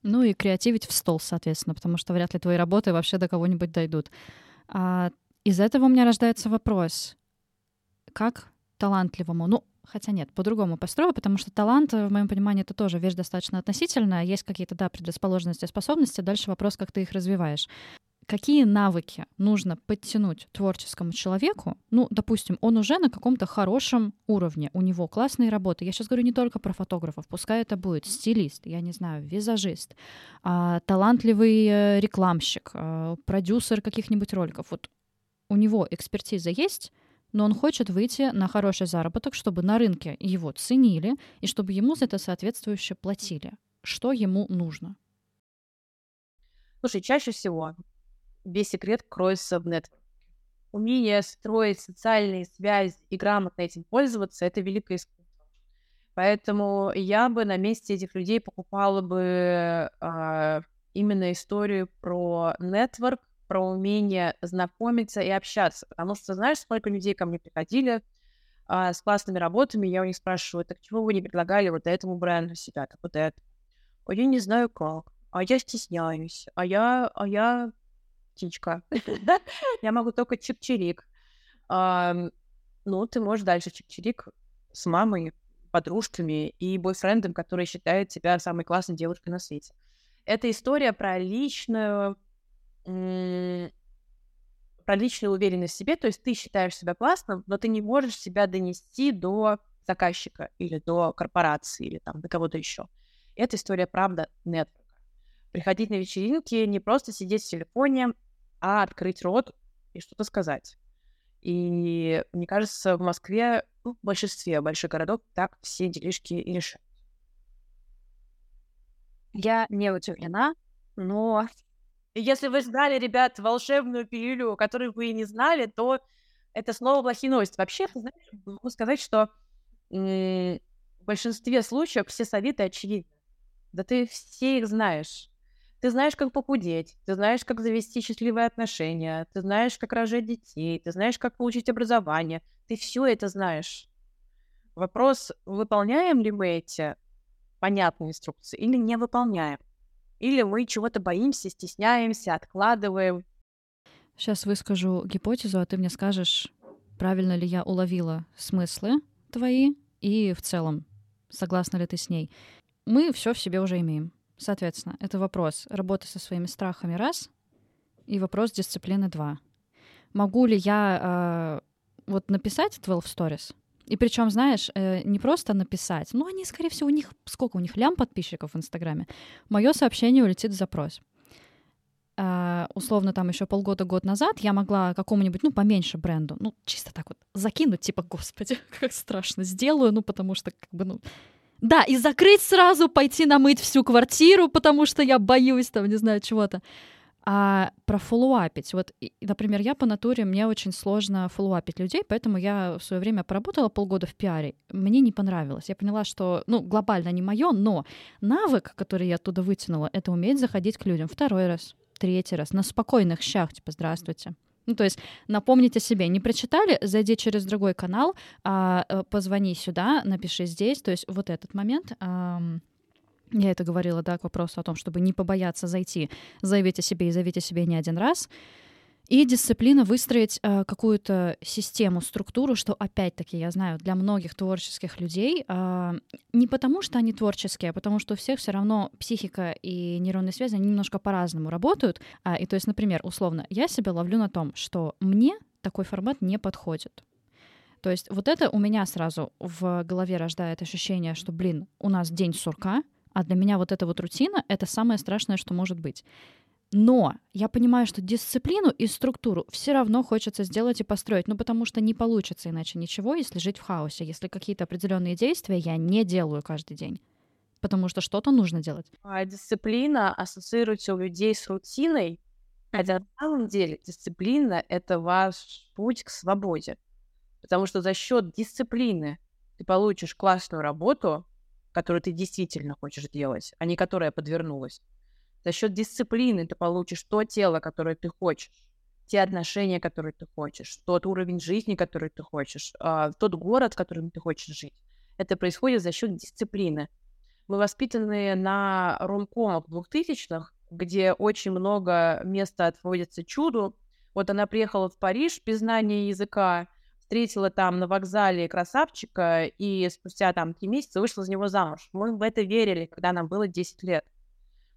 Ну и креативить в стол, соответственно, потому что вряд ли твои работы вообще до кого-нибудь дойдут. А из этого у меня рождается вопрос как талантливому. Ну, хотя нет, по-другому построю, потому что талант, в моем понимании, это тоже вещь достаточно относительная. Есть какие-то, да, предрасположенности, способности. Дальше вопрос, как ты их развиваешь. Какие навыки нужно подтянуть творческому человеку? Ну, допустим, он уже на каком-то хорошем уровне, у него классные работы. Я сейчас говорю не только про фотографов, пускай это будет стилист, я не знаю, визажист, а, талантливый э, рекламщик, а, продюсер каких-нибудь роликов. Вот у него экспертиза есть, но он хочет выйти на хороший заработок, чтобы на рынке его ценили и чтобы ему за это соответствующе платили. Что ему нужно? Слушай, чаще всего весь секрет кроется в нетворке. Умение строить социальные связи и грамотно этим пользоваться — это великое искусство. Поэтому я бы на месте этих людей покупала бы э, именно историю про нетворк, про умение знакомиться и общаться. Потому что знаешь, сколько людей ко мне приходили а, с классными работами, я у них спрашиваю, так чего вы не предлагали вот этому бренду себя, так вот это? А я не знаю как, а я стесняюсь, а я, а я птичка. Я могу только чик-чирик. Ну, ты можешь дальше чик-чирик с мамой, подружками и бойфрендом, который считает себя самой классной девушкой на свете. Это история про личную про личную уверенность в себе, то есть ты считаешь себя классным, но ты не можешь себя донести до заказчика или до корпорации или там до кого-то еще. Это история, правда, нетворка. Приходить на вечеринки, не просто сидеть в телефоне, а открыть рот и что-то сказать. И мне кажется, в Москве, ну, в большинстве больших городов так все делишки и решают. Я не удивлена, но если вы знали, ребят, волшебную пилюлю, которую вы не знали, то это снова плохие новости. Вообще, ты знаешь, могу сказать, что в большинстве случаев все советы очевидны. Да ты все их знаешь. Ты знаешь, как похудеть, ты знаешь, как завести счастливые отношения, ты знаешь, как рожать детей, ты знаешь, как получить образование. Ты все это знаешь. Вопрос, выполняем ли мы эти понятные инструкции или не выполняем. Или мы чего-то боимся, стесняемся, откладываем. Сейчас выскажу гипотезу, а ты мне скажешь, правильно ли я уловила смыслы твои и в целом, согласна ли ты с ней. Мы все в себе уже имеем. Соответственно, это вопрос работы со своими страхами раз и вопрос дисциплины два. Могу ли я э, вот написать 12 stories, и причем, знаешь, э, не просто написать, ну, они, скорее всего, у них, сколько у них лям подписчиков в Инстаграме, мое сообщение улетит в запрос. Uh, условно, там еще полгода-год назад я могла какому-нибудь, ну, поменьше бренду, ну, чисто так вот закинуть, типа, господи, как страшно, сделаю, ну, потому что, как бы, ну... Да, и закрыть сразу, пойти намыть всю квартиру, потому что я боюсь, там, не знаю, чего-то. А про фоллоуапить. Вот, например, я по натуре, мне очень сложно фоллоуапить людей, поэтому я в свое время поработала полгода в пиаре. Мне не понравилось. Я поняла, что, ну, глобально не мое, но навык, который я оттуда вытянула, это уметь заходить к людям второй раз, третий раз, на спокойных щах, типа, здравствуйте, Ну, то есть напомнить о себе. Не прочитали, зайди через другой канал, а, э, позвони сюда, напиши здесь. То есть вот этот момент. Я это говорила, да, к вопросу о том, чтобы не побояться зайти, заявить о себе и заявить о себе не один раз. И дисциплина выстроить э, какую-то систему, структуру, что опять-таки я знаю для многих творческих людей э, не потому, что они творческие, а потому что у всех все равно психика и нейронные связи они немножко по-разному работают. А, и то есть, например, условно, я себя ловлю на том, что мне такой формат не подходит. То есть вот это у меня сразу в голове рождает ощущение, что, блин, у нас день сурка, а для меня вот эта вот рутина — это самое страшное, что может быть. Но я понимаю, что дисциплину и структуру все равно хочется сделать и построить, ну потому что не получится иначе ничего, если жить в хаосе, если какие-то определенные действия я не делаю каждый день. Потому что что-то нужно делать. А дисциплина ассоциируется у людей с рутиной, хотя на самом деле дисциплина — это ваш путь к свободе. Потому что за счет дисциплины ты получишь классную работу, которую ты действительно хочешь делать, а не которая подвернулась. За счет дисциплины ты получишь то тело, которое ты хочешь, те отношения, которые ты хочешь, тот уровень жизни, который ты хочешь, э, тот город, в котором ты хочешь жить. Это происходит за счет дисциплины. Мы воспитаны на ромкомах двухтысячных, где очень много места отводится чуду. Вот она приехала в Париж без знания языка, встретила там на вокзале красавчика и спустя там три месяца вышла за него замуж. Мы в это верили, когда нам было 10 лет.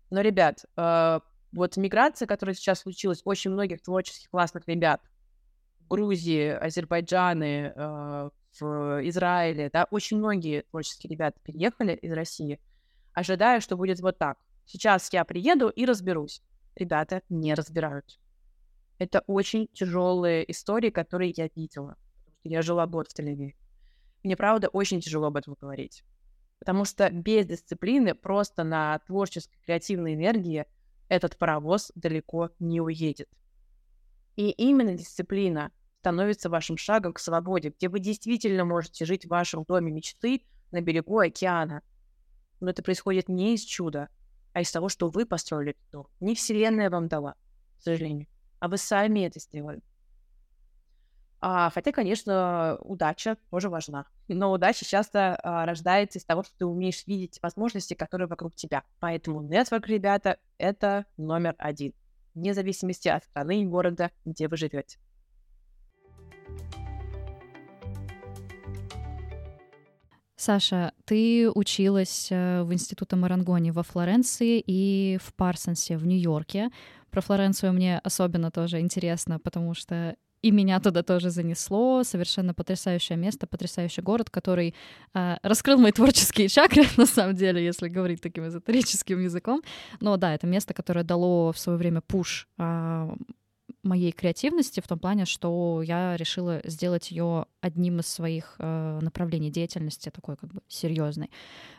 Но, ребят, э, вот миграция, которая сейчас случилась, очень многих творческих классных ребят в Грузии, Азербайджане, э, в Израиле, да, очень многие творческие ребята переехали из России, ожидая, что будет вот так. Сейчас я приеду и разберусь. Ребята не разбирают. Это очень тяжелые истории, которые я видела. Я жила год в тель Мне, правда, очень тяжело об этом говорить. Потому что без дисциплины просто на творческой, креативной энергии этот паровоз далеко не уедет. И именно дисциплина становится вашим шагом к свободе, где вы действительно можете жить в вашем доме мечты на берегу океана. Но это происходит не из чуда, а из того, что вы построили этот дом. Не Вселенная вам дала, к сожалению, а вы сами это сделали. А, хотя, конечно, удача тоже важна. Но удача часто а, рождается из того, что ты умеешь видеть возможности, которые вокруг тебя. Поэтому нетворк, ребята, это номер один. Вне зависимости от страны и города, где вы живете. Саша, ты училась э, в Институте Марангони во Флоренции и в Парсонсе в Нью-Йорке. Про Флоренцию мне особенно тоже интересно, потому что и меня туда тоже занесло. Совершенно потрясающее место, потрясающий город, который э, раскрыл мои творческие чакры, на самом деле, если говорить таким эзотерическим языком. Но да, это место, которое дало в свое время пуш э, моей креативности в том плане, что я решила сделать ее одним из своих э, направлений деятельности, такой как бы серьезной.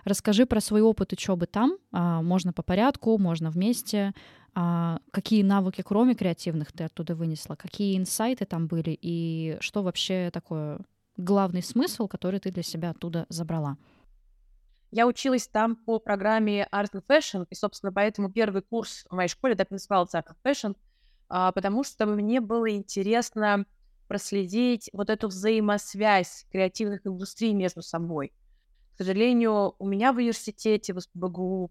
Расскажи про свой опыт учебы там. Э, можно по порядку, можно вместе. А какие навыки, кроме креативных, ты оттуда вынесла? Какие инсайты там были? И что вообще такое главный смысл, который ты для себя оттуда забрала? Я училась там по программе Art and Fashion, и, собственно, поэтому первый курс в моей школе так назывался Art and Fashion, а, потому что мне было интересно проследить вот эту взаимосвязь креативных индустрий между собой. К сожалению, у меня в университете, в СПБГУ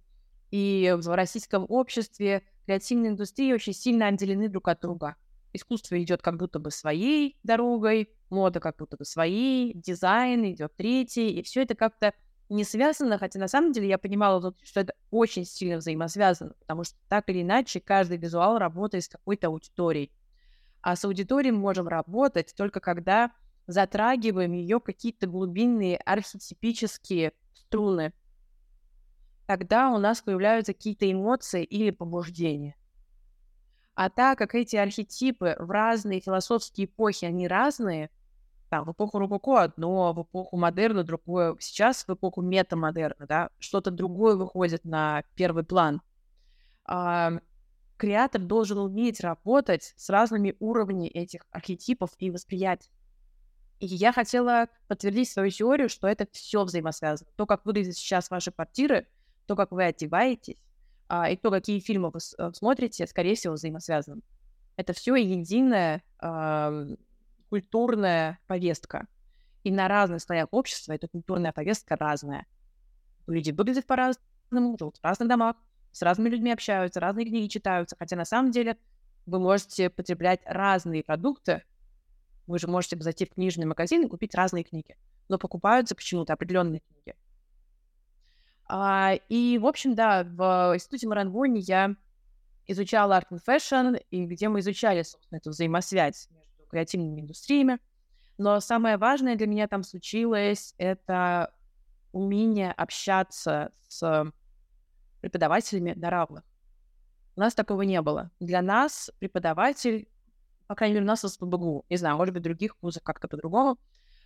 и в российском обществе креативные индустрии очень сильно отделены друг от друга. Искусство идет как будто бы своей дорогой, мода как будто бы своей, дизайн идет третий, и все это как-то не связано, хотя на самом деле я понимала, что это очень сильно взаимосвязано, потому что так или иначе каждый визуал работает с какой-то аудиторией. А с аудиторией мы можем работать только когда затрагиваем ее какие-то глубинные архетипические струны, тогда у нас появляются какие-то эмоции или побуждения. А так как эти архетипы в разные философские эпохи, они разные, там, в эпоху Рококо одно, в эпоху модерна другое, сейчас в эпоху метамодерна, да, что-то другое выходит на первый план. А, креатор должен уметь работать с разными уровнями этих архетипов и восприятий. И я хотела подтвердить свою теорию, что это все взаимосвязано. То, как выглядят сейчас ваши квартиры, то, как вы одеваетесь, а, и то, какие фильмы вы э, смотрите, скорее всего, взаимосвязаны. Это все единая э, культурная повестка. И на разных слоях общества эта культурная повестка разная. Люди выглядят по-разному, живут в разных домах, с разными людьми общаются, разные книги читаются. Хотя на самом деле вы можете потреблять разные продукты. Вы же можете зайти в книжный магазин и купить разные книги. Но покупаются почему-то определенные книги. А, и, в общем, да, в институте Марангони я изучала Art and Fashion, и где мы изучали, собственно, эту взаимосвязь между креативными индустриями. Но самое важное для меня там случилось — это умение общаться с преподавателями на равных. У нас такого не было. Для нас преподаватель, по крайней мере, у нас в СПБГУ, не знаю, может быть, в других вузах как-то по-другому,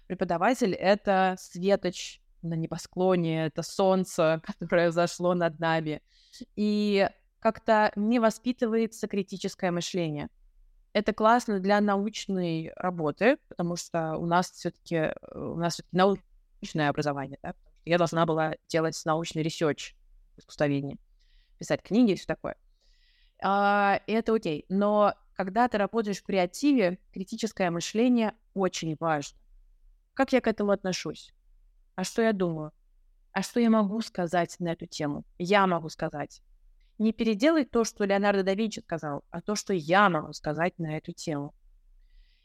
преподаватель — это светоч на небосклоне, это солнце, которое взошло над нами. И как-то не воспитывается критическое мышление. Это классно для научной работы, потому что у нас все-таки э, у нас все научное образование, да? Я должна была делать научный research в искусствоведении, писать книги и все такое. А, и это окей. Но когда ты работаешь в креативе, критическое мышление очень важно. Как я к этому отношусь? А что я думаю? А что я могу сказать на эту тему? Я могу сказать. Не переделать то, что Леонардо да Винчи сказал, а то, что я могу сказать на эту тему.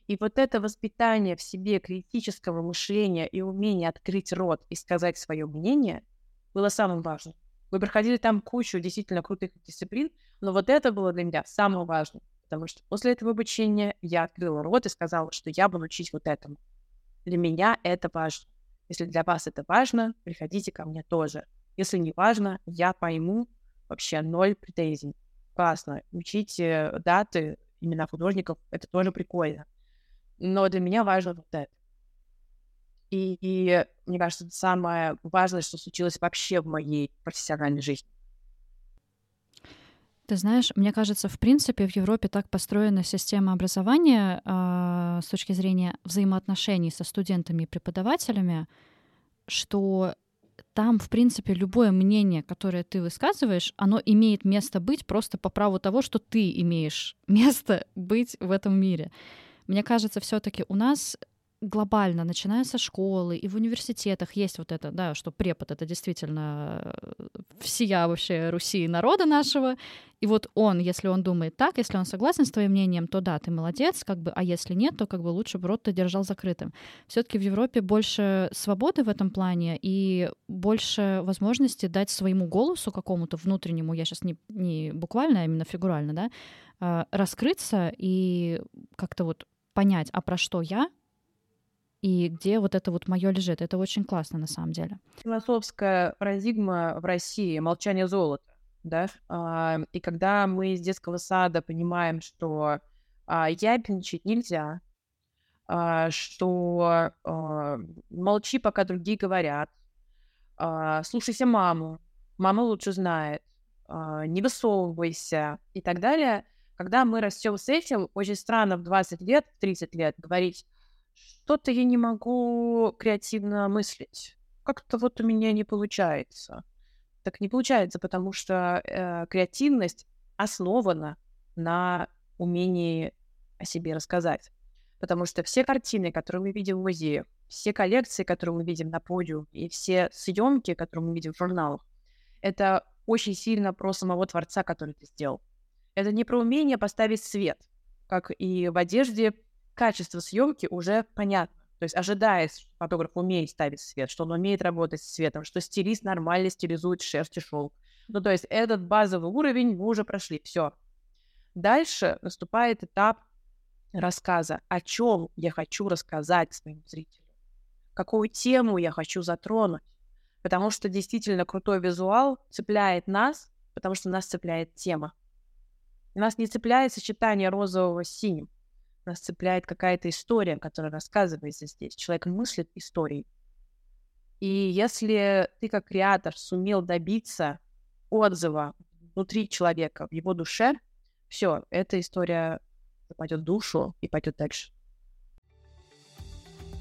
И вот это воспитание в себе критического мышления и умение открыть рот и сказать свое мнение было самым важным. Вы проходили там кучу действительно крутых дисциплин, но вот это было для меня самое важное, потому что после этого обучения я открыла рот и сказала, что я буду учить вот этому. Для меня это важно. Если для вас это важно, приходите ко мне тоже. Если не важно, я пойму, вообще ноль претензий. Классно. Учите даты, имена художников, это тоже прикольно. Но для меня важно вот это. И, и мне кажется, это самое важное, что случилось вообще в моей профессиональной жизни. Ты знаешь, мне кажется, в принципе, в Европе так построена система образования э, с точки зрения взаимоотношений со студентами и преподавателями, что там, в принципе, любое мнение, которое ты высказываешь, оно имеет место быть просто по праву того, что ты имеешь место быть в этом мире. Мне кажется, все-таки у нас глобально, начиная со школы и в университетах есть вот это, да, что препод — это действительно э, всея вообще Руси народа нашего, и вот он, если он думает так, если он согласен с твоим мнением, то да, ты молодец, как бы, а если нет, то как бы лучше бы рот ты держал закрытым. все таки в Европе больше свободы в этом плане и больше возможности дать своему голосу какому-то внутреннему, я сейчас не, не буквально, а именно фигурально, да, а, раскрыться и как-то вот понять, а про что я, и где вот это вот мое лежит. Это очень классно на самом деле. Философская парадигма в России — молчание золота, да? И когда мы из детского сада понимаем, что а, ябничать нельзя, а, что а, молчи, пока другие говорят, слушайся маму, мама лучше знает, не высовывайся и так далее. Когда мы растем с этим, очень странно в 20 лет, в 30 лет говорить, что-то я не могу креативно мыслить. Как-то вот у меня не получается. Так не получается, потому что э, креативность основана на умении о себе рассказать. Потому что все картины, которые мы видим в музее, все коллекции, которые мы видим на подиуме, и все съемки, которые мы видим в журналах, это очень сильно про самого творца, который ты сделал. Это не про умение поставить свет, как и в одежде качество съемки уже понятно. То есть ожидая, что фотограф умеет ставить свет, что он умеет работать с светом, что стилист нормально стилизует шерсть и шелк. Ну, то есть этот базовый уровень мы уже прошли. Все. Дальше наступает этап рассказа, о чем я хочу рассказать своему зрителю, какую тему я хочу затронуть. Потому что действительно крутой визуал цепляет нас, потому что нас цепляет тема. Нас не цепляет сочетание розового с синим нас цепляет какая-то история, которая рассказывается здесь. Человек мыслит историей. И если ты как креатор сумел добиться отзыва внутри человека, в его душе, все, эта история пойдет в душу и пойдет дальше.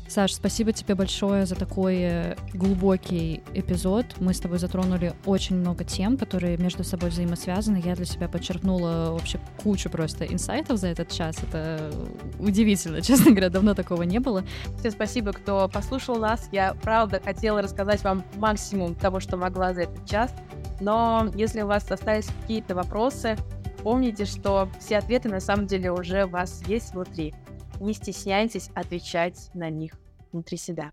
Саш, спасибо тебе большое за такой э, глубокий эпизод. Мы с тобой затронули очень много тем, которые между собой взаимосвязаны. Я для себя подчеркнула вообще кучу просто инсайтов за этот час. Это удивительно, честно говоря, давно такого не было. Всем спасибо, кто послушал нас. Я, правда, хотела рассказать вам максимум того, что могла за этот час. Но если у вас остались какие-то вопросы, помните, что все ответы на самом деле уже у вас есть внутри. Не стесняйтесь отвечать на них внутри себя.